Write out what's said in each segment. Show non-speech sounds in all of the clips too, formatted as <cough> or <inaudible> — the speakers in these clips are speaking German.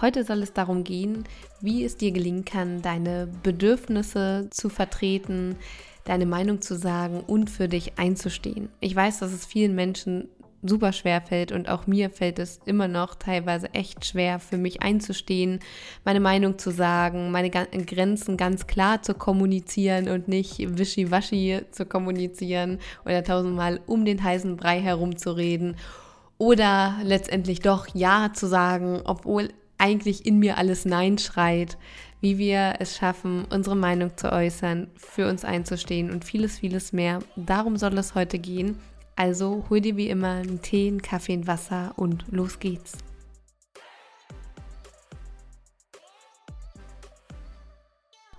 Heute soll es darum gehen, wie es dir gelingen kann, deine Bedürfnisse zu vertreten, deine Meinung zu sagen und für dich einzustehen. Ich weiß, dass es vielen Menschen super schwer fällt und auch mir fällt es immer noch teilweise echt schwer, für mich einzustehen, meine Meinung zu sagen, meine Grenzen ganz klar zu kommunizieren und nicht wischiwaschi zu kommunizieren oder tausendmal um den heißen Brei herumzureden oder letztendlich doch Ja zu sagen, obwohl eigentlich in mir alles Nein schreit, wie wir es schaffen, unsere Meinung zu äußern, für uns einzustehen und vieles, vieles mehr. Darum soll es heute gehen. Also hol dir wie immer einen Tee, einen Kaffee, ein Wasser und los geht's.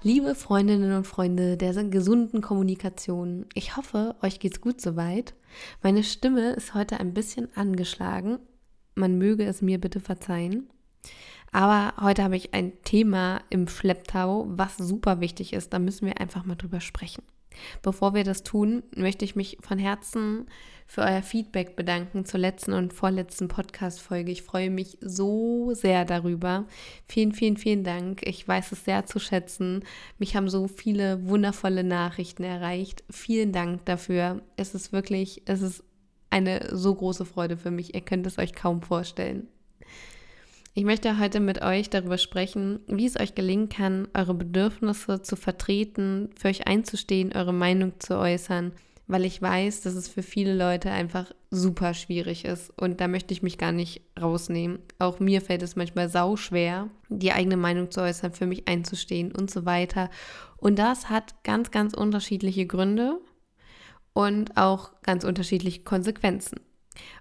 Liebe Freundinnen und Freunde der gesunden Kommunikation, ich hoffe, euch geht's gut soweit. Meine Stimme ist heute ein bisschen angeschlagen. Man möge es mir bitte verzeihen. Aber heute habe ich ein Thema im Schlepptau, was super wichtig ist. Da müssen wir einfach mal drüber sprechen. Bevor wir das tun, möchte ich mich von Herzen für euer Feedback bedanken zur letzten und vorletzten Podcast-Folge. Ich freue mich so sehr darüber. Vielen, vielen, vielen Dank. Ich weiß es sehr zu schätzen. Mich haben so viele wundervolle Nachrichten erreicht. Vielen Dank dafür. Es ist wirklich, es ist eine so große Freude für mich. Ihr könnt es euch kaum vorstellen. Ich möchte heute mit euch darüber sprechen, wie es euch gelingen kann, eure Bedürfnisse zu vertreten, für euch einzustehen, eure Meinung zu äußern, weil ich weiß, dass es für viele Leute einfach super schwierig ist und da möchte ich mich gar nicht rausnehmen. Auch mir fällt es manchmal sau schwer, die eigene Meinung zu äußern, für mich einzustehen und so weiter. Und das hat ganz, ganz unterschiedliche Gründe und auch ganz unterschiedliche Konsequenzen.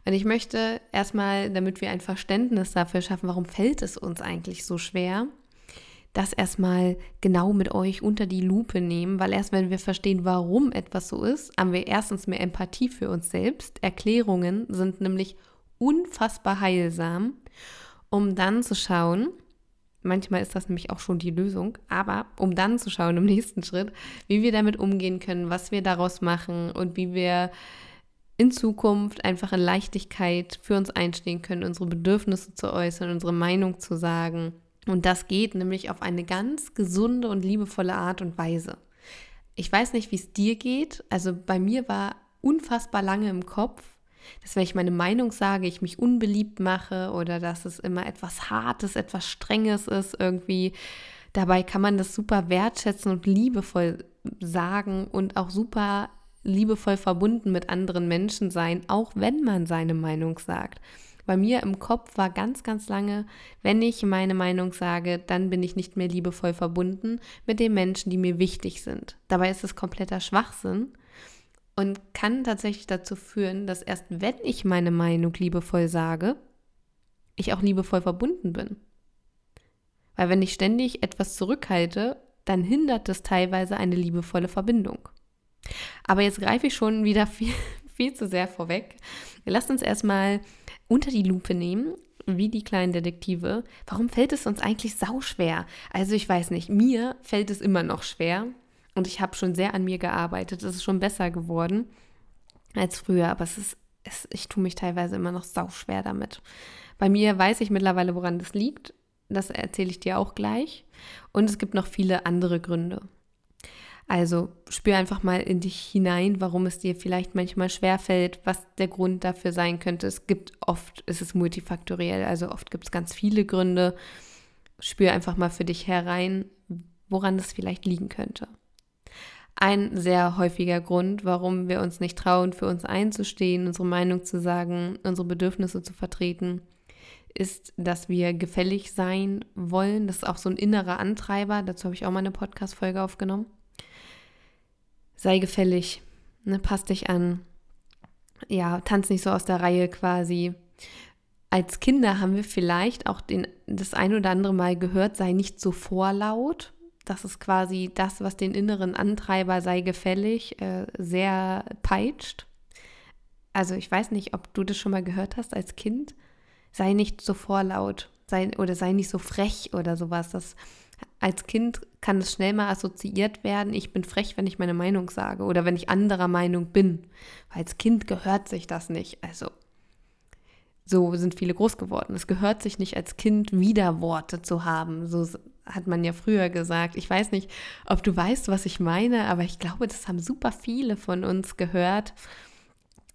Und ich möchte erstmal, damit wir ein Verständnis dafür schaffen, warum fällt es uns eigentlich so schwer, das erstmal genau mit euch unter die Lupe nehmen, weil erst wenn wir verstehen, warum etwas so ist, haben wir erstens mehr Empathie für uns selbst. Erklärungen sind nämlich unfassbar heilsam, um dann zu schauen, manchmal ist das nämlich auch schon die Lösung, aber um dann zu schauen im nächsten Schritt, wie wir damit umgehen können, was wir daraus machen und wie wir in Zukunft einfach in Leichtigkeit für uns einstehen können, unsere Bedürfnisse zu äußern, unsere Meinung zu sagen. Und das geht nämlich auf eine ganz gesunde und liebevolle Art und Weise. Ich weiß nicht, wie es dir geht. Also bei mir war unfassbar lange im Kopf, dass wenn ich meine Meinung sage, ich mich unbeliebt mache oder dass es immer etwas Hartes, etwas Strenges ist irgendwie. Dabei kann man das super wertschätzen und liebevoll sagen und auch super liebevoll verbunden mit anderen Menschen sein, auch wenn man seine Meinung sagt. Bei mir im Kopf war ganz, ganz lange, wenn ich meine Meinung sage, dann bin ich nicht mehr liebevoll verbunden mit den Menschen, die mir wichtig sind. Dabei ist es kompletter Schwachsinn und kann tatsächlich dazu führen, dass erst wenn ich meine Meinung liebevoll sage, ich auch liebevoll verbunden bin. Weil wenn ich ständig etwas zurückhalte, dann hindert es teilweise eine liebevolle Verbindung. Aber jetzt greife ich schon wieder viel, <laughs> viel zu sehr vorweg. Lasst uns erstmal unter die Lupe nehmen, wie die kleinen Detektive. Warum fällt es uns eigentlich sauschwer? Also ich weiß nicht, mir fällt es immer noch schwer und ich habe schon sehr an mir gearbeitet. Es ist schon besser geworden als früher, aber es ist, es, ich tue mich teilweise immer noch sauschwer damit. Bei mir weiß ich mittlerweile, woran das liegt. Das erzähle ich dir auch gleich. Und es gibt noch viele andere Gründe. Also spür einfach mal in dich hinein, warum es dir vielleicht manchmal schwerfällt, was der Grund dafür sein könnte. Es gibt oft, es ist multifaktoriell, also oft gibt es ganz viele Gründe. Spür einfach mal für dich herein, woran das vielleicht liegen könnte. Ein sehr häufiger Grund, warum wir uns nicht trauen, für uns einzustehen, unsere Meinung zu sagen, unsere Bedürfnisse zu vertreten, ist, dass wir gefällig sein wollen. Das ist auch so ein innerer Antreiber. Dazu habe ich auch mal eine Podcast-Folge aufgenommen sei gefällig, ne, passt dich an, ja, tanz nicht so aus der Reihe quasi. Als Kinder haben wir vielleicht auch den, das ein oder andere Mal gehört, sei nicht so vorlaut. das ist quasi das, was den inneren Antreiber sei gefällig, äh, sehr peitscht. Also ich weiß nicht, ob du das schon mal gehört hast als Kind. Sei nicht so vorlaut, sei oder sei nicht so frech oder sowas. Das als Kind kann es schnell mal assoziiert werden, ich bin frech, wenn ich meine Meinung sage oder wenn ich anderer Meinung bin. Weil als Kind gehört sich das nicht. Also so sind viele groß geworden. Es gehört sich nicht als Kind Widerworte zu haben. So hat man ja früher gesagt. Ich weiß nicht, ob du weißt, was ich meine, aber ich glaube, das haben super viele von uns gehört.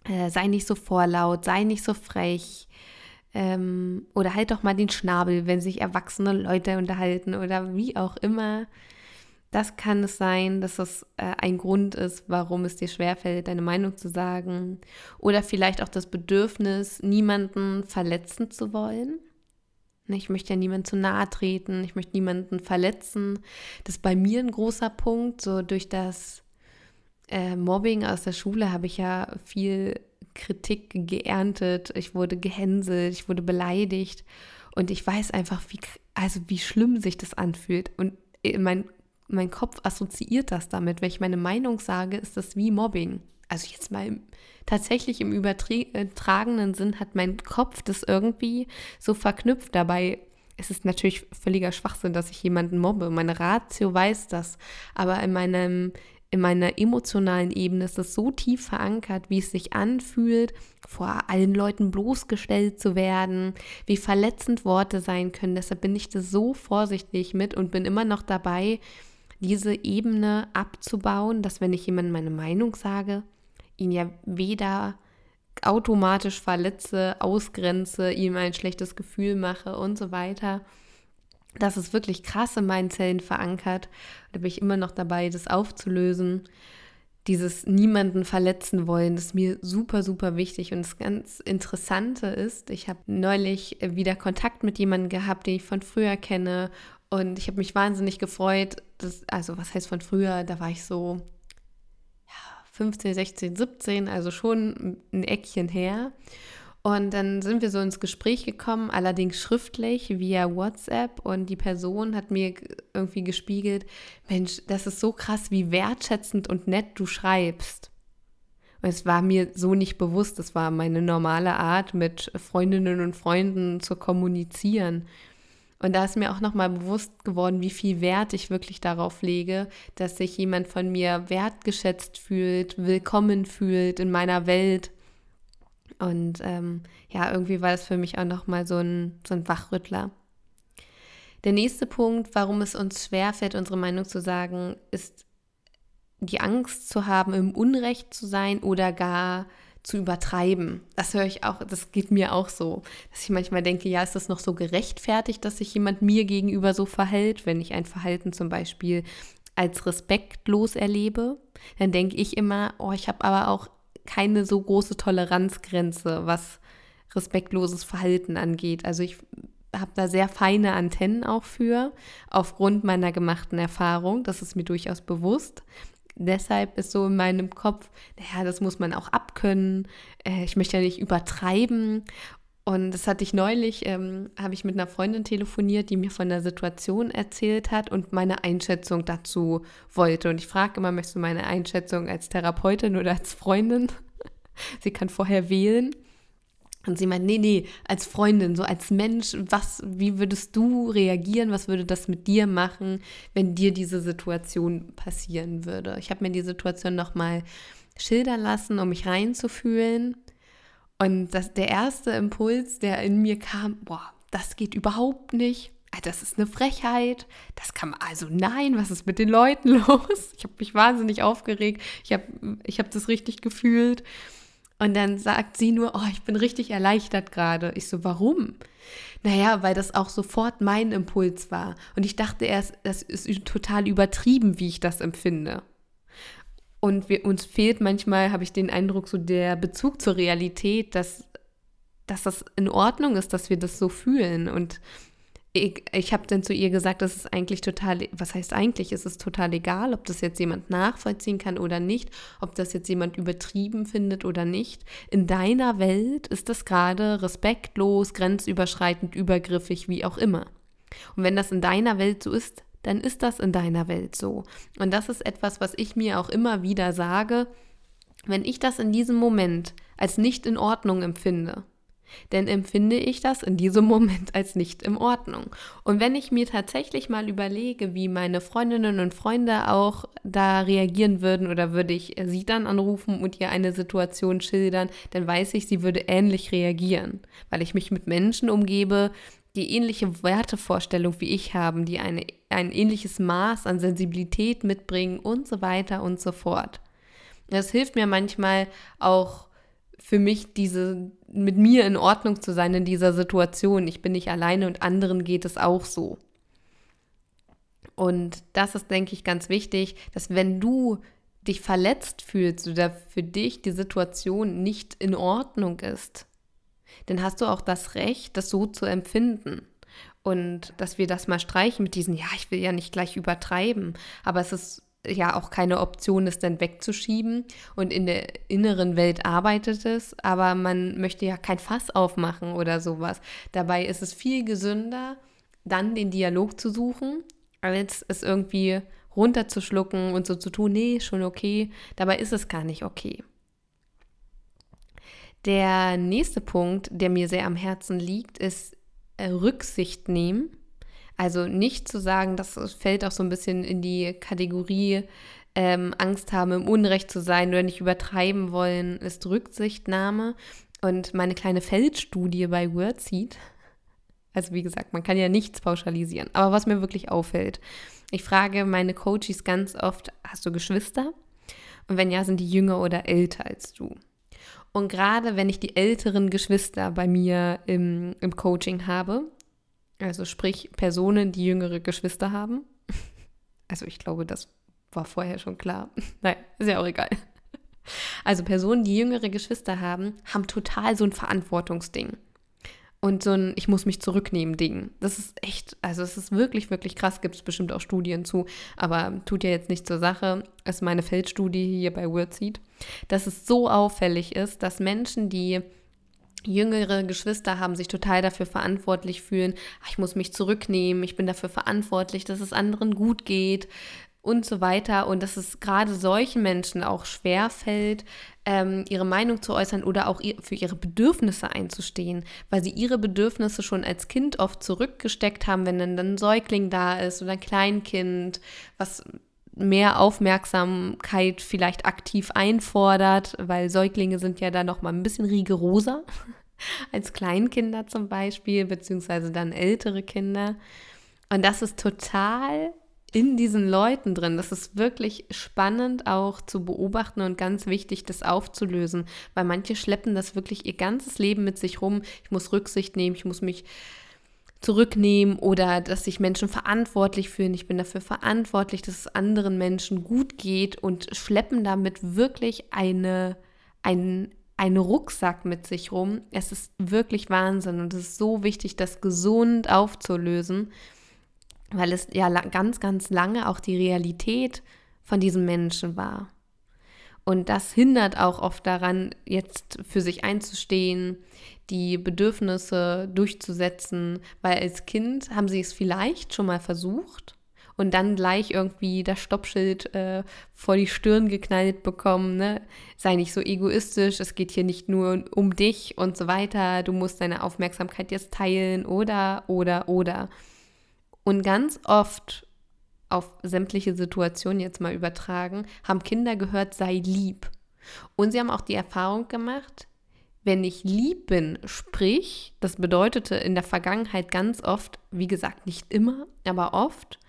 Äh, sei nicht so vorlaut, sei nicht so frech. Ähm, oder halt doch mal den Schnabel, wenn sich erwachsene Leute unterhalten oder wie auch immer. Das kann es sein, dass es äh, ein Grund ist, warum es dir schwerfällt, deine Meinung zu sagen. Oder vielleicht auch das Bedürfnis, niemanden verletzen zu wollen. Ne, ich möchte ja niemandem zu nahe treten, ich möchte niemanden verletzen. Das ist bei mir ein großer Punkt. So durch das äh, Mobbing aus der Schule habe ich ja viel Kritik geerntet. Ich wurde gehänselt, ich wurde beleidigt. Und ich weiß einfach, wie, also wie schlimm sich das anfühlt. Und äh, mein mein Kopf assoziiert das damit. Wenn ich meine Meinung sage, ist das wie Mobbing. Also jetzt mal tatsächlich im übertragenen Sinn hat mein Kopf das irgendwie so verknüpft. Dabei ist es natürlich völliger Schwachsinn, dass ich jemanden mobbe. Meine Ratio weiß das. Aber in meinem in meiner emotionalen Ebene ist es so tief verankert, wie es sich anfühlt, vor allen Leuten bloßgestellt zu werden, wie verletzend Worte sein können. Deshalb bin ich da so vorsichtig mit und bin immer noch dabei, diese Ebene abzubauen, dass wenn ich jemandem meine Meinung sage, ihn ja weder automatisch verletze, ausgrenze, ihm ein schlechtes Gefühl mache und so weiter. Das ist wirklich krass in meinen Zellen verankert. Da bin ich immer noch dabei, das aufzulösen. Dieses niemanden verletzen wollen, ist mir super, super wichtig. Und das ganz Interessante ist, ich habe neulich wieder Kontakt mit jemandem gehabt, den ich von früher kenne. Und ich habe mich wahnsinnig gefreut, dass, also was heißt von früher, da war ich so ja, 15, 16, 17, also schon ein Eckchen her. Und dann sind wir so ins Gespräch gekommen, allerdings schriftlich via WhatsApp. Und die Person hat mir irgendwie gespiegelt, Mensch, das ist so krass, wie wertschätzend und nett du schreibst. Und es war mir so nicht bewusst, das war meine normale Art, mit Freundinnen und Freunden zu kommunizieren. Und da ist mir auch nochmal bewusst geworden, wie viel Wert ich wirklich darauf lege, dass sich jemand von mir wertgeschätzt fühlt, willkommen fühlt in meiner Welt. Und ähm, ja, irgendwie war das für mich auch nochmal so ein, so ein Wachrüttler. Der nächste Punkt, warum es uns schwerfällt, unsere Meinung zu sagen, ist die Angst zu haben, im Unrecht zu sein oder gar zu übertreiben. Das höre ich auch, das geht mir auch so, dass ich manchmal denke, ja, ist das noch so gerechtfertigt, dass sich jemand mir gegenüber so verhält, wenn ich ein Verhalten zum Beispiel als respektlos erlebe, dann denke ich immer, oh, ich habe aber auch keine so große Toleranzgrenze, was respektloses Verhalten angeht. Also ich habe da sehr feine Antennen auch für, aufgrund meiner gemachten Erfahrung. Das ist mir durchaus bewusst deshalb ist so in meinem Kopf, naja, das muss man auch abkönnen. Äh, ich möchte ja nicht übertreiben. Und das hatte ich neulich, ähm, habe ich mit einer Freundin telefoniert, die mir von der Situation erzählt hat und meine Einschätzung dazu wollte. Und ich frage immer, möchtest du meine Einschätzung als Therapeutin oder als Freundin? <laughs> Sie kann vorher wählen. Und sie meint, nee, nee, als Freundin, so als Mensch, was, wie würdest du reagieren? Was würde das mit dir machen, wenn dir diese Situation passieren würde? Ich habe mir die Situation nochmal schildern lassen, um mich reinzufühlen. Und das, der erste Impuls, der in mir kam, boah, das geht überhaupt nicht. Ah, das ist eine Frechheit. Das kann man, also nein, was ist mit den Leuten <laughs> los? Ich habe mich wahnsinnig aufgeregt. Ich habe ich hab das richtig gefühlt. Und dann sagt sie nur, oh, ich bin richtig erleichtert gerade. Ich so, warum? Naja, weil das auch sofort mein Impuls war. Und ich dachte erst, das ist total übertrieben, wie ich das empfinde. Und wir, uns fehlt manchmal, habe ich den Eindruck, so der Bezug zur Realität, dass, dass das in Ordnung ist, dass wir das so fühlen. Und ich, ich habe dann zu ihr gesagt, das ist eigentlich total, was heißt eigentlich, ist es total egal, ob das jetzt jemand nachvollziehen kann oder nicht, ob das jetzt jemand übertrieben findet oder nicht. In deiner Welt ist das gerade respektlos, grenzüberschreitend, übergriffig, wie auch immer. Und wenn das in deiner Welt so ist, dann ist das in deiner Welt so. Und das ist etwas, was ich mir auch immer wieder sage, wenn ich das in diesem Moment als nicht in Ordnung empfinde, denn empfinde ich das in diesem Moment als nicht in Ordnung. Und wenn ich mir tatsächlich mal überlege, wie meine Freundinnen und Freunde auch da reagieren würden oder würde ich sie dann anrufen und ihr eine Situation schildern, dann weiß ich, sie würde ähnlich reagieren, weil ich mich mit Menschen umgebe, die ähnliche Wertevorstellung wie ich haben, die eine, ein ähnliches Maß an Sensibilität mitbringen und so weiter und so fort. Das hilft mir manchmal auch für mich diese mit mir in Ordnung zu sein in dieser Situation. Ich bin nicht alleine und anderen geht es auch so. Und das ist, denke ich, ganz wichtig, dass wenn du dich verletzt fühlst oder für dich die Situation nicht in Ordnung ist, dann hast du auch das Recht, das so zu empfinden. Und dass wir das mal streichen mit diesen, ja, ich will ja nicht gleich übertreiben, aber es ist ja auch keine Option ist, dann wegzuschieben. Und in der inneren Welt arbeitet es, aber man möchte ja kein Fass aufmachen oder sowas. Dabei ist es viel gesünder, dann den Dialog zu suchen, als es irgendwie runterzuschlucken und so zu tun, nee, schon okay. Dabei ist es gar nicht okay. Der nächste Punkt, der mir sehr am Herzen liegt, ist äh, Rücksicht nehmen also nicht zu sagen, das fällt auch so ein bisschen in die Kategorie ähm, Angst haben, im Unrecht zu sein oder nicht übertreiben wollen, ist Rücksichtnahme. Und meine kleine Feldstudie bei Wordseed, also wie gesagt, man kann ja nichts pauschalisieren, aber was mir wirklich auffällt, ich frage meine Coaches ganz oft, hast du Geschwister? Und wenn ja, sind die jünger oder älter als du? Und gerade wenn ich die älteren Geschwister bei mir im, im Coaching habe, also sprich Personen, die jüngere Geschwister haben. <laughs> Also ich glaube, das war vorher schon klar. <laughs> Nein, ist ja auch egal. Also Personen, die jüngere Geschwister haben, haben total so ein Verantwortungsding. Und so ein Ich muss mich zurücknehmen Ding. Das ist echt, also es ist wirklich, wirklich krass. Gibt es bestimmt auch Studien zu, aber tut ja jetzt nicht zur Sache. Ist meine Feldstudie hier bei Wordseed. Dass es so auffällig ist, dass Menschen, die jüngere Geschwister haben, sich total dafür verantwortlich fühlen, ach, ich muss mich zurücknehmen, ich bin dafür verantwortlich, dass es anderen gut geht und so weiter. Und dass es gerade solchen Menschen auch schwer fällt, ähm, ihre Meinung zu äußern oder auch ihr, für ihre Bedürfnisse einzustehen, weil sie ihre Bedürfnisse schon als Kind oft zurückgesteckt haben, wenn dann ein Säugling da ist oder ein Kleinkind, was mehr Aufmerksamkeit vielleicht aktiv einfordert, weil Säuglinge sind ja da noch mal ein bisschen rigoroser <laughs> als Kleinkinder zum Beispiel, beziehungsweise dann ältere Kinder. Und das ist total in diesen Leuten drin. Das ist wirklich spannend auch zu beobachten und ganz wichtig, das aufzulösen, weil manche schleppen das wirklich ihr ganzes Leben mit sich rum. Ich muss Rücksicht nehmen, ich muss mich zurücknehmen oder dass sich Menschen verantwortlich fühlen. Ich bin dafür verantwortlich, dass es anderen Menschen gut geht und schleppen damit wirklich eine, ein, einen Rucksack mit sich rum. Es ist wirklich Wahnsinn und es ist so wichtig, das gesund aufzulösen, weil es ja ganz, ganz lange auch die Realität von diesem Menschen war. Und das hindert auch oft daran, jetzt für sich einzustehen, die Bedürfnisse durchzusetzen, weil als Kind haben sie es vielleicht schon mal versucht und dann gleich irgendwie das Stoppschild äh, vor die Stirn geknallt bekommen, ne? Sei nicht so egoistisch, es geht hier nicht nur um dich und so weiter, du musst deine Aufmerksamkeit jetzt teilen oder, oder, oder. Und ganz oft auf sämtliche Situationen jetzt mal übertragen, haben Kinder gehört, sei lieb. Und sie haben auch die Erfahrung gemacht, wenn ich lieb bin, sprich, das bedeutete in der Vergangenheit ganz oft, wie gesagt, nicht immer, aber oft,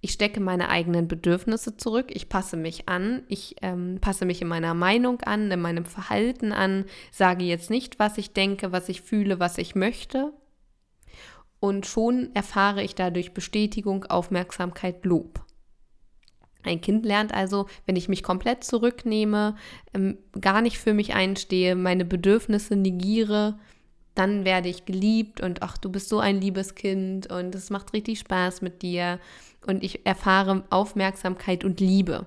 ich stecke meine eigenen Bedürfnisse zurück, ich passe mich an, ich ähm, passe mich in meiner Meinung an, in meinem Verhalten an, sage jetzt nicht, was ich denke, was ich fühle, was ich möchte. Und schon erfahre ich dadurch Bestätigung, Aufmerksamkeit, Lob. Ein Kind lernt also, wenn ich mich komplett zurücknehme, ähm, gar nicht für mich einstehe, meine Bedürfnisse negiere, dann werde ich geliebt und ach, du bist so ein liebes Kind und es macht richtig Spaß mit dir und ich erfahre Aufmerksamkeit und Liebe.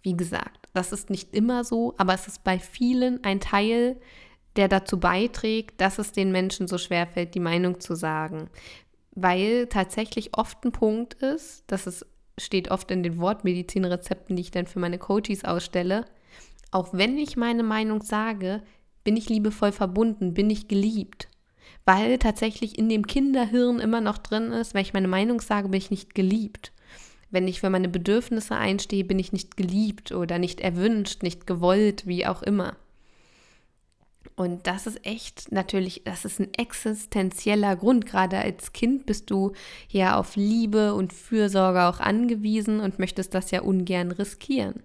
Wie gesagt, das ist nicht immer so, aber es ist bei vielen ein Teil, der dazu beiträgt, dass es den Menschen so schwer fällt, die Meinung zu sagen weil tatsächlich oft ein Punkt ist, dass es steht oft in den Wortmedizinrezepten, die ich dann für meine Coaches ausstelle, auch wenn ich meine Meinung sage, bin ich liebevoll verbunden, bin ich geliebt. Weil tatsächlich in dem Kinderhirn immer noch drin ist, wenn ich meine Meinung sage, bin ich nicht geliebt. Wenn ich für meine Bedürfnisse einstehe, bin ich nicht geliebt oder nicht erwünscht, nicht gewollt, wie auch immer. Und das ist echt natürlich, das ist ein existenzieller Grund. Gerade als Kind bist du ja auf Liebe und Fürsorge auch angewiesen und möchtest das ja ungern riskieren.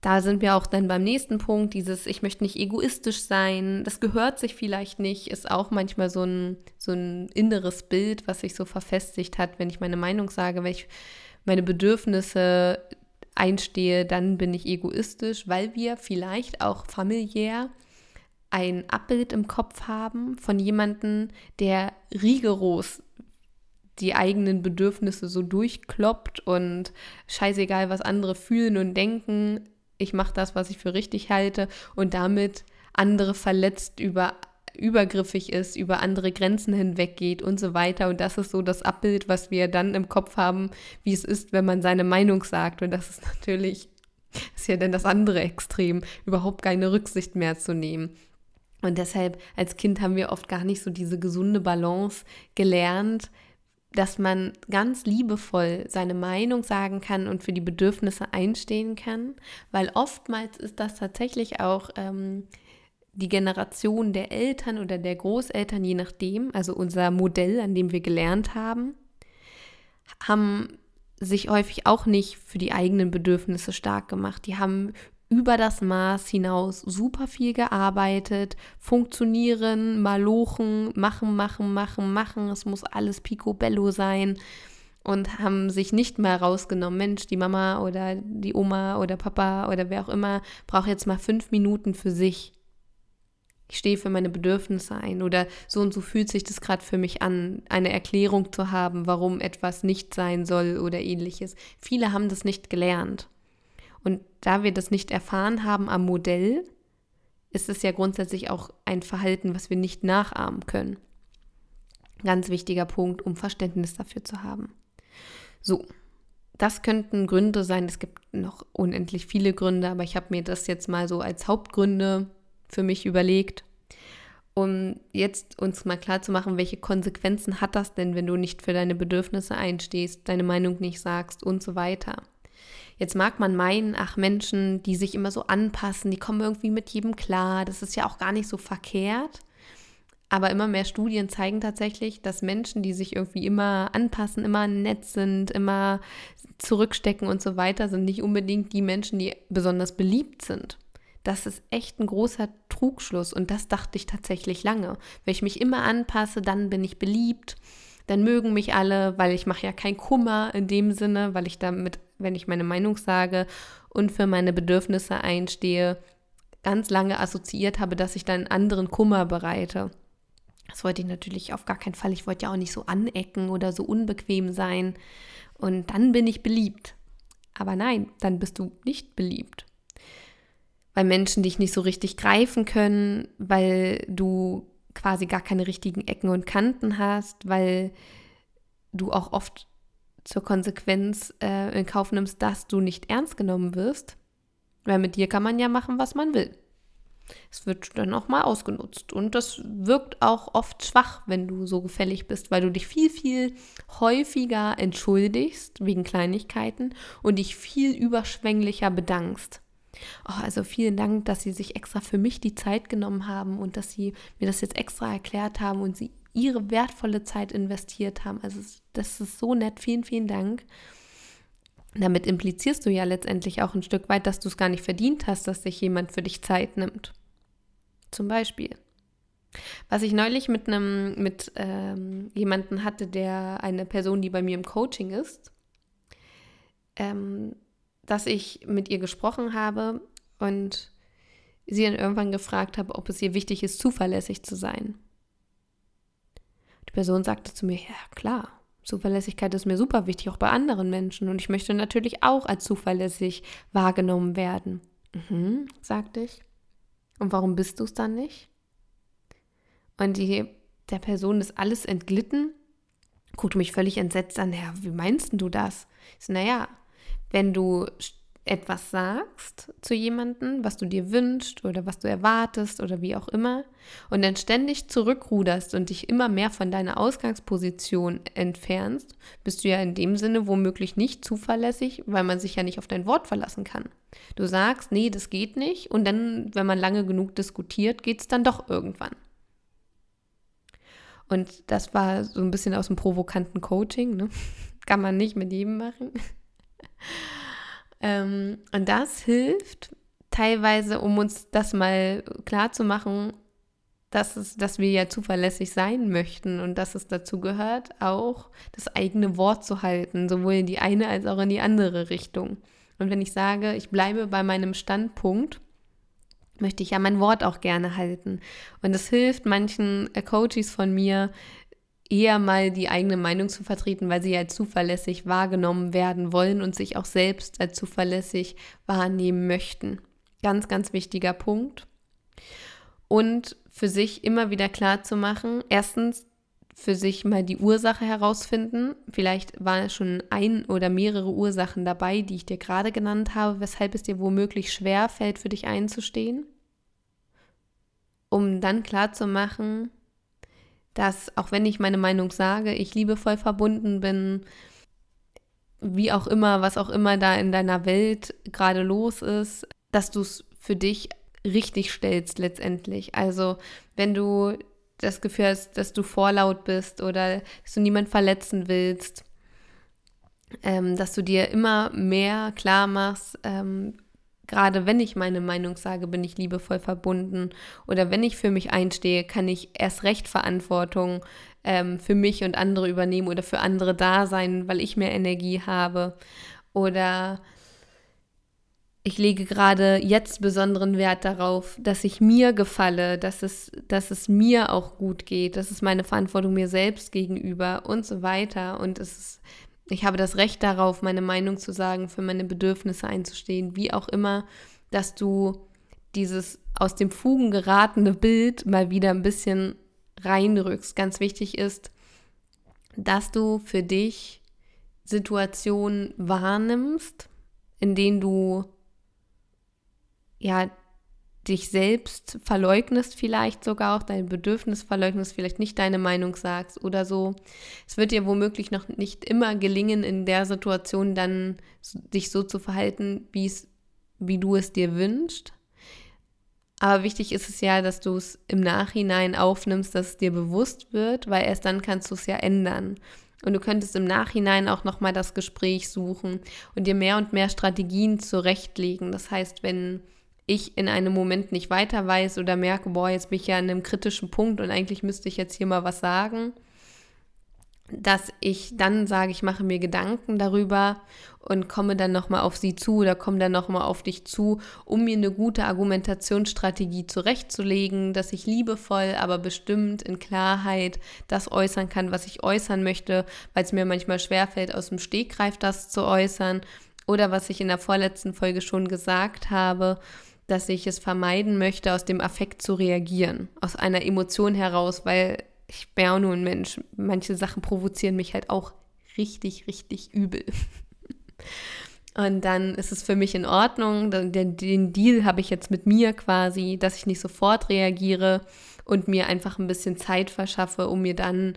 Da sind wir auch dann beim nächsten Punkt, dieses Ich möchte nicht egoistisch sein, das gehört sich vielleicht nicht, ist auch manchmal so ein, so ein inneres Bild, was sich so verfestigt hat, wenn ich meine Meinung sage, wenn ich meine Bedürfnisse einstehe, dann bin ich egoistisch, weil wir vielleicht auch familiär ein Abbild im Kopf haben von jemandem, der rigoros die eigenen Bedürfnisse so durchkloppt und scheißegal, was andere fühlen und denken, ich mache das, was ich für richtig halte und damit andere verletzt über übergriffig ist, über andere Grenzen hinweggeht und so weiter. Und das ist so das Abbild, was wir dann im Kopf haben, wie es ist, wenn man seine Meinung sagt. Und das ist natürlich, ist ja dann das andere Extrem, überhaupt keine Rücksicht mehr zu nehmen. Und deshalb als Kind haben wir oft gar nicht so diese gesunde Balance gelernt, dass man ganz liebevoll seine Meinung sagen kann und für die Bedürfnisse einstehen kann, weil oftmals ist das tatsächlich auch ähm, die Generation der Eltern oder der Großeltern, je nachdem, also unser Modell, an dem wir gelernt haben, haben sich häufig auch nicht für die eigenen Bedürfnisse stark gemacht. Die haben über das Maß hinaus super viel gearbeitet, funktionieren, malochen, machen, machen, machen, machen. Es muss alles picobello sein und haben sich nicht mal rausgenommen, Mensch, die Mama oder die Oma oder Papa oder wer auch immer braucht jetzt mal fünf Minuten für sich ich stehe für meine Bedürfnisse ein oder so und so fühlt sich das gerade für mich an, eine Erklärung zu haben, warum etwas nicht sein soll oder ähnliches. Viele haben das nicht gelernt. Und da wir das nicht erfahren haben am Modell, ist es ja grundsätzlich auch ein Verhalten, was wir nicht nachahmen können. Ganz wichtiger Punkt, um Verständnis dafür zu haben. So, das könnten Gründe sein. Es gibt noch unendlich viele Gründe, aber ich habe mir das jetzt mal so als Hauptgründe für mich überlegt, um jetzt uns mal klar zu machen, welche Konsequenzen hat das denn, wenn du nicht für deine Bedürfnisse einstehst, deine Meinung nicht sagst und so weiter. Jetzt mag man meinen, ach Menschen, die sich immer so anpassen, die kommen irgendwie mit jedem klar, das ist ja auch gar nicht so verkehrt. Aber immer mehr Studien zeigen tatsächlich, dass Menschen, die sich irgendwie immer anpassen, immer nett sind, immer zurückstecken und so weiter, sind nicht unbedingt die Menschen, die besonders beliebt sind. Das ist echt ein großer Trugschluss und das dachte ich tatsächlich lange. Wenn ich mich immer anpasse, dann bin ich beliebt, dann mögen mich alle, weil ich mache ja kein Kummer in dem Sinne, weil ich damit, wenn ich meine Meinung sage und für meine Bedürfnisse einstehe, ganz lange assoziiert habe, dass ich dann anderen Kummer bereite. Das wollte ich natürlich auf gar keinen Fall. Ich wollte ja auch nicht so anecken oder so unbequem sein. Und dann bin ich beliebt. Aber nein, dann bist du nicht beliebt weil Menschen dich nicht so richtig greifen können, weil du quasi gar keine richtigen Ecken und Kanten hast, weil du auch oft zur Konsequenz äh, in Kauf nimmst, dass du nicht ernst genommen wirst. Weil mit dir kann man ja machen, was man will. Es wird dann auch mal ausgenutzt. Und das wirkt auch oft schwach, wenn du so gefällig bist, weil du dich viel, viel häufiger entschuldigst wegen Kleinigkeiten und dich viel überschwänglicher bedankst. Oh, also vielen Dank, dass Sie sich extra für mich die Zeit genommen haben und dass Sie mir das jetzt extra erklärt haben und Sie Ihre wertvolle Zeit investiert haben. Also das ist so nett. Vielen, vielen Dank. Damit implizierst du ja letztendlich auch ein Stück weit, dass du es gar nicht verdient hast, dass sich jemand für dich Zeit nimmt. Zum Beispiel. Was ich neulich mit einem, mit ähm, jemanden hatte, der eine Person, die bei mir im Coaching ist, ähm, dass ich mit ihr gesprochen habe und sie dann irgendwann gefragt habe, ob es ihr wichtig ist, zuverlässig zu sein. Die Person sagte zu mir, ja klar, Zuverlässigkeit ist mir super wichtig, auch bei anderen Menschen. Und ich möchte natürlich auch als zuverlässig wahrgenommen werden. Mhm, sagte ich. Und warum bist du es dann nicht? Und die der Person ist alles entglitten, guckte mich völlig entsetzt an, ja, wie meinst du das? Ich so, naja, wenn du etwas sagst zu jemandem, was du dir wünschst oder was du erwartest oder wie auch immer, und dann ständig zurückruderst und dich immer mehr von deiner Ausgangsposition entfernst, bist du ja in dem Sinne womöglich nicht zuverlässig, weil man sich ja nicht auf dein Wort verlassen kann. Du sagst, nee, das geht nicht, und dann, wenn man lange genug diskutiert, geht es dann doch irgendwann. Und das war so ein bisschen aus dem provokanten Coaching, ne? <laughs> Kann man nicht mit jedem machen. <laughs> Ähm, und das hilft teilweise, um uns das mal klar zu machen, dass, es, dass wir ja zuverlässig sein möchten und dass es dazu gehört, auch das eigene Wort zu halten, sowohl in die eine als auch in die andere Richtung. Und wenn ich sage, ich bleibe bei meinem Standpunkt, möchte ich ja mein Wort auch gerne halten. Und es hilft manchen Coaches von mir, eher mal die eigene Meinung zu vertreten, weil sie als zuverlässig wahrgenommen werden wollen und sich auch selbst als zuverlässig wahrnehmen möchten. Ganz, ganz wichtiger Punkt. Und für sich immer wieder klar zu machen, erstens für sich mal die Ursache herausfinden. Vielleicht waren schon ein oder mehrere Ursachen dabei, die ich dir gerade genannt habe, weshalb es dir womöglich schwer fällt, für dich einzustehen. Um dann klar zu machen, dass auch wenn ich meine Meinung sage, ich liebevoll verbunden bin, wie auch immer, was auch immer da in deiner Welt gerade los ist, dass du es für dich richtig stellst letztendlich. Also wenn du das Gefühl hast, dass du vorlaut bist oder dass du niemand verletzen willst, ähm, dass du dir immer mehr klar machst, ähm, Gerade wenn ich meine Meinung sage, bin ich liebevoll verbunden. Oder wenn ich für mich einstehe, kann ich erst recht Verantwortung ähm, für mich und andere übernehmen oder für andere da sein, weil ich mehr Energie habe. Oder ich lege gerade jetzt besonderen Wert darauf, dass ich mir gefalle, dass es, dass es mir auch gut geht, das ist meine Verantwortung mir selbst gegenüber und so weiter. Und es ist ich habe das Recht darauf, meine Meinung zu sagen, für meine Bedürfnisse einzustehen, wie auch immer, dass du dieses aus dem Fugen geratene Bild mal wieder ein bisschen reinrückst. Ganz wichtig ist, dass du für dich Situationen wahrnimmst, in denen du ja dich selbst verleugnest vielleicht sogar auch, dein Bedürfnis verleugnest, vielleicht nicht deine Meinung sagst oder so. Es wird dir womöglich noch nicht immer gelingen, in der Situation dann dich so zu verhalten, wie du es dir wünschst. Aber wichtig ist es ja, dass du es im Nachhinein aufnimmst, dass es dir bewusst wird, weil erst dann kannst du es ja ändern. Und du könntest im Nachhinein auch nochmal das Gespräch suchen und dir mehr und mehr Strategien zurechtlegen. Das heißt, wenn ich in einem Moment nicht weiter weiß oder merke, boah, jetzt bin ich ja an einem kritischen Punkt und eigentlich müsste ich jetzt hier mal was sagen, dass ich dann sage, ich mache mir Gedanken darüber und komme dann nochmal auf sie zu oder komme dann nochmal auf dich zu, um mir eine gute Argumentationsstrategie zurechtzulegen, dass ich liebevoll, aber bestimmt in Klarheit das äußern kann, was ich äußern möchte, weil es mir manchmal schwerfällt, aus dem Stegreif das zu äußern. Oder was ich in der vorletzten Folge schon gesagt habe, dass ich es vermeiden möchte, aus dem Affekt zu reagieren, aus einer Emotion heraus, weil ich bin auch nur ein Mensch. Manche Sachen provozieren mich halt auch richtig, richtig übel. <laughs> Und dann ist es für mich in Ordnung. Den, den Deal habe ich jetzt mit mir quasi, dass ich nicht sofort reagiere und mir einfach ein bisschen Zeit verschaffe, um mir dann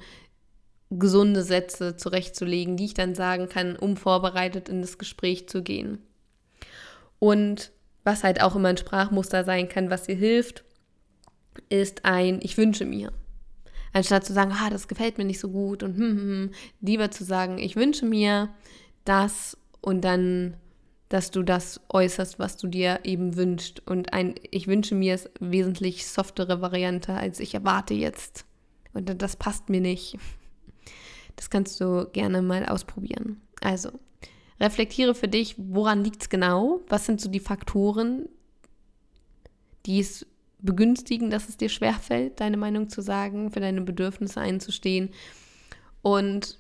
gesunde Sätze zurechtzulegen, die ich dann sagen kann, um vorbereitet in das Gespräch zu gehen. Und was halt auch immer ein Sprachmuster sein kann, was dir hilft, ist ein Ich wünsche mir. Anstatt zu sagen, ah, das gefällt mir nicht so gut und hm, hm, hm, lieber zu sagen, ich wünsche mir das und dann, dass du das äußerst, was du dir eben wünschst. Und ein Ich wünsche mir ist wesentlich softere Variante als ich erwarte jetzt. Und das passt mir nicht. Das kannst du gerne mal ausprobieren. Also, Reflektiere für dich, woran liegt es genau? Was sind so die Faktoren, die es begünstigen, dass es dir schwerfällt, deine Meinung zu sagen, für deine Bedürfnisse einzustehen? Und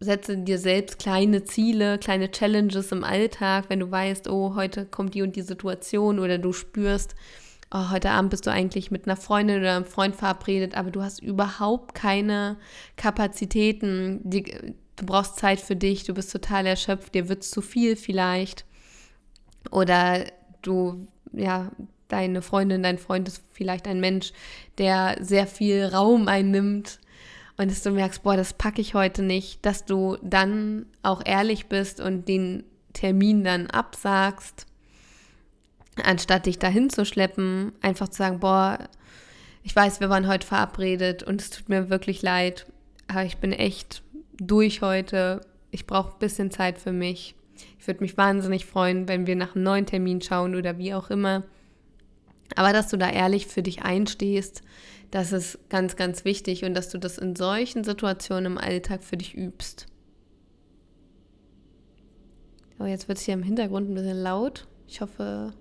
setze dir selbst kleine Ziele, kleine Challenges im Alltag, wenn du weißt, oh, heute kommt die und die Situation oder du spürst, oh, heute Abend bist du eigentlich mit einer Freundin oder einem Freund verabredet, aber du hast überhaupt keine Kapazitäten, die, du brauchst Zeit für dich, du bist total erschöpft, dir wird zu viel vielleicht. Oder du, ja, deine Freundin, dein Freund ist vielleicht ein Mensch, der sehr viel Raum einnimmt und dass du merkst, boah, das packe ich heute nicht, dass du dann auch ehrlich bist und den Termin dann absagst, anstatt dich dahin zu schleppen, einfach zu sagen, boah, ich weiß, wir waren heute verabredet und es tut mir wirklich leid, aber ich bin echt durch heute. Ich brauche ein bisschen Zeit für mich. Ich würde mich wahnsinnig freuen, wenn wir nach einem neuen Termin schauen oder wie auch immer. Aber dass du da ehrlich für dich einstehst, das ist ganz, ganz wichtig und dass du das in solchen Situationen im Alltag für dich übst. Oh, jetzt wird es hier im Hintergrund ein bisschen laut. Ich hoffe,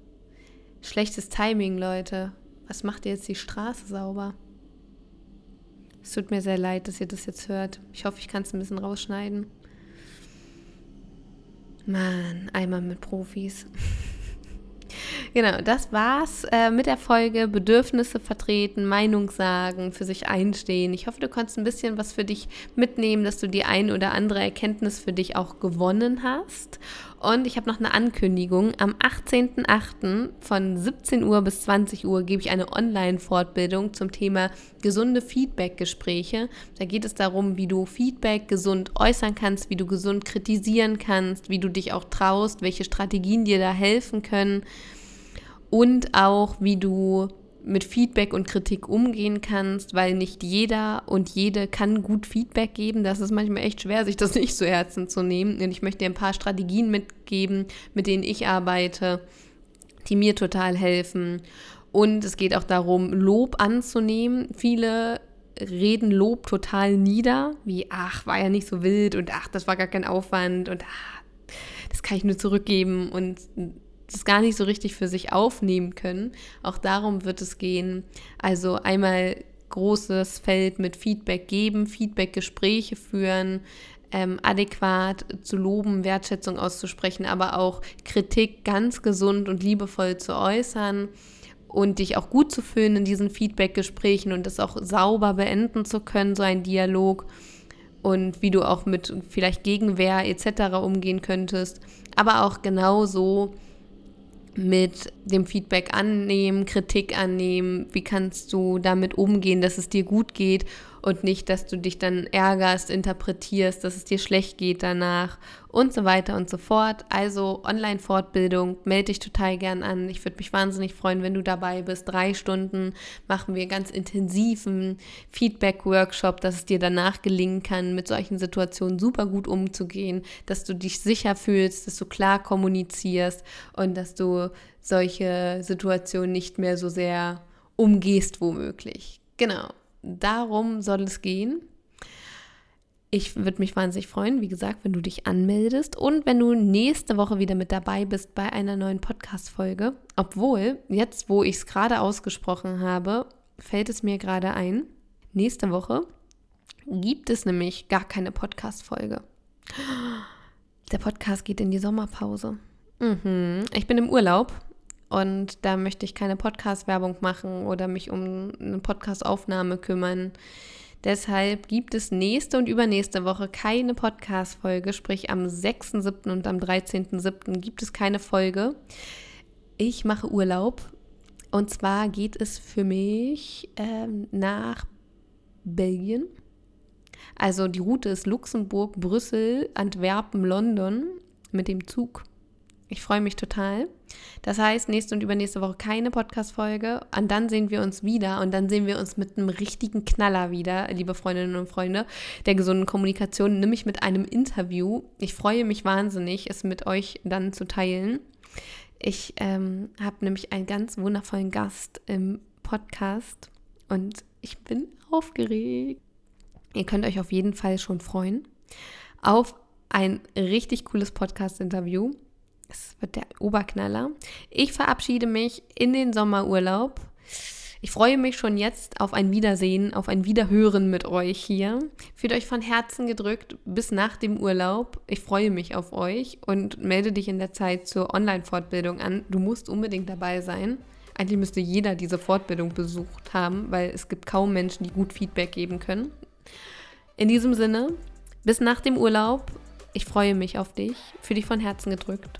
schlechtes Timing, Leute. Was macht ihr jetzt die Straße sauber? Es tut mir sehr leid, dass ihr das jetzt hört. Ich hoffe, ich kann es ein bisschen rausschneiden. Mann, einmal mit Profis. <laughs> Genau, das war's äh, mit der Folge Bedürfnisse vertreten, Meinung sagen, für sich einstehen. Ich hoffe, du konntest ein bisschen was für dich mitnehmen, dass du die ein oder andere Erkenntnis für dich auch gewonnen hast. Und ich habe noch eine Ankündigung. Am 18.08. von 17 Uhr bis 20 Uhr gebe ich eine Online-Fortbildung zum Thema gesunde Feedback-Gespräche. Da geht es darum, wie du Feedback gesund äußern kannst, wie du gesund kritisieren kannst, wie du dich auch traust, welche Strategien dir da helfen können und auch, wie du mit Feedback und Kritik umgehen kannst, weil nicht jeder und jede kann gut Feedback geben. Das ist manchmal echt schwer, sich das <laughs> nicht zu Herzen zu nehmen. Und ich möchte dir ein paar Strategien mitgeben, mit denen ich arbeite, die mir total helfen. Und es geht auch darum, Lob anzunehmen. Viele reden Lob total nieder, wie, ach, war ja nicht so wild und ach, das war gar kein Aufwand und ach, das kann ich nur zurückgeben und das gar nicht so richtig für sich aufnehmen können. Auch darum wird es gehen. Also einmal großes Feld mit Feedback geben, Feedback-Gespräche führen, ähm, adäquat zu loben, Wertschätzung auszusprechen, aber auch Kritik ganz gesund und liebevoll zu äußern und dich auch gut zu fühlen in diesen Feedback-Gesprächen und das auch sauber beenden zu können, so ein Dialog und wie du auch mit vielleicht Gegenwehr etc. umgehen könntest, aber auch genauso mit dem Feedback annehmen, Kritik annehmen, wie kannst du damit umgehen, dass es dir gut geht und nicht, dass du dich dann ärgerst, interpretierst, dass es dir schlecht geht danach und so weiter und so fort. Also Online-Fortbildung, melde dich total gern an. Ich würde mich wahnsinnig freuen, wenn du dabei bist. Drei Stunden machen wir ganz intensiven Feedback-Workshop, dass es dir danach gelingen kann, mit solchen Situationen super gut umzugehen, dass du dich sicher fühlst, dass du klar kommunizierst und dass du solche Situationen nicht mehr so sehr umgehst womöglich. Genau darum soll es gehen. Ich würde mich wahnsinnig freuen, wie gesagt, wenn du dich anmeldest und wenn du nächste Woche wieder mit dabei bist bei einer neuen Podcast-Folge. Obwohl, jetzt, wo ich es gerade ausgesprochen habe, fällt es mir gerade ein, nächste Woche gibt es nämlich gar keine Podcast-Folge. Der Podcast geht in die Sommerpause. Mhm. Ich bin im Urlaub und da möchte ich keine Podcast-Werbung machen oder mich um eine Podcast-Aufnahme kümmern. Deshalb gibt es nächste und übernächste Woche keine Podcast-Folge, sprich am 6.7. und am 13.7. gibt es keine Folge. Ich mache Urlaub und zwar geht es für mich ähm, nach Belgien. Also die Route ist Luxemburg, Brüssel, Antwerpen, London mit dem Zug. Ich freue mich total. Das heißt, nächste und übernächste Woche keine Podcast-Folge. Und dann sehen wir uns wieder. Und dann sehen wir uns mit einem richtigen Knaller wieder, liebe Freundinnen und Freunde der gesunden Kommunikation, nämlich mit einem Interview. Ich freue mich wahnsinnig, es mit euch dann zu teilen. Ich ähm, habe nämlich einen ganz wundervollen Gast im Podcast und ich bin aufgeregt. Ihr könnt euch auf jeden Fall schon freuen auf ein richtig cooles Podcast-Interview. Es wird der Oberknaller. Ich verabschiede mich in den Sommerurlaub. Ich freue mich schon jetzt auf ein Wiedersehen, auf ein Wiederhören mit euch hier. Fühlt euch von Herzen gedrückt bis nach dem Urlaub. Ich freue mich auf euch und melde dich in der Zeit zur Online-Fortbildung an. Du musst unbedingt dabei sein. Eigentlich müsste jeder diese Fortbildung besucht haben, weil es gibt kaum Menschen, die gut Feedback geben können. In diesem Sinne, bis nach dem Urlaub. Ich freue mich auf dich, für dich von Herzen gedrückt.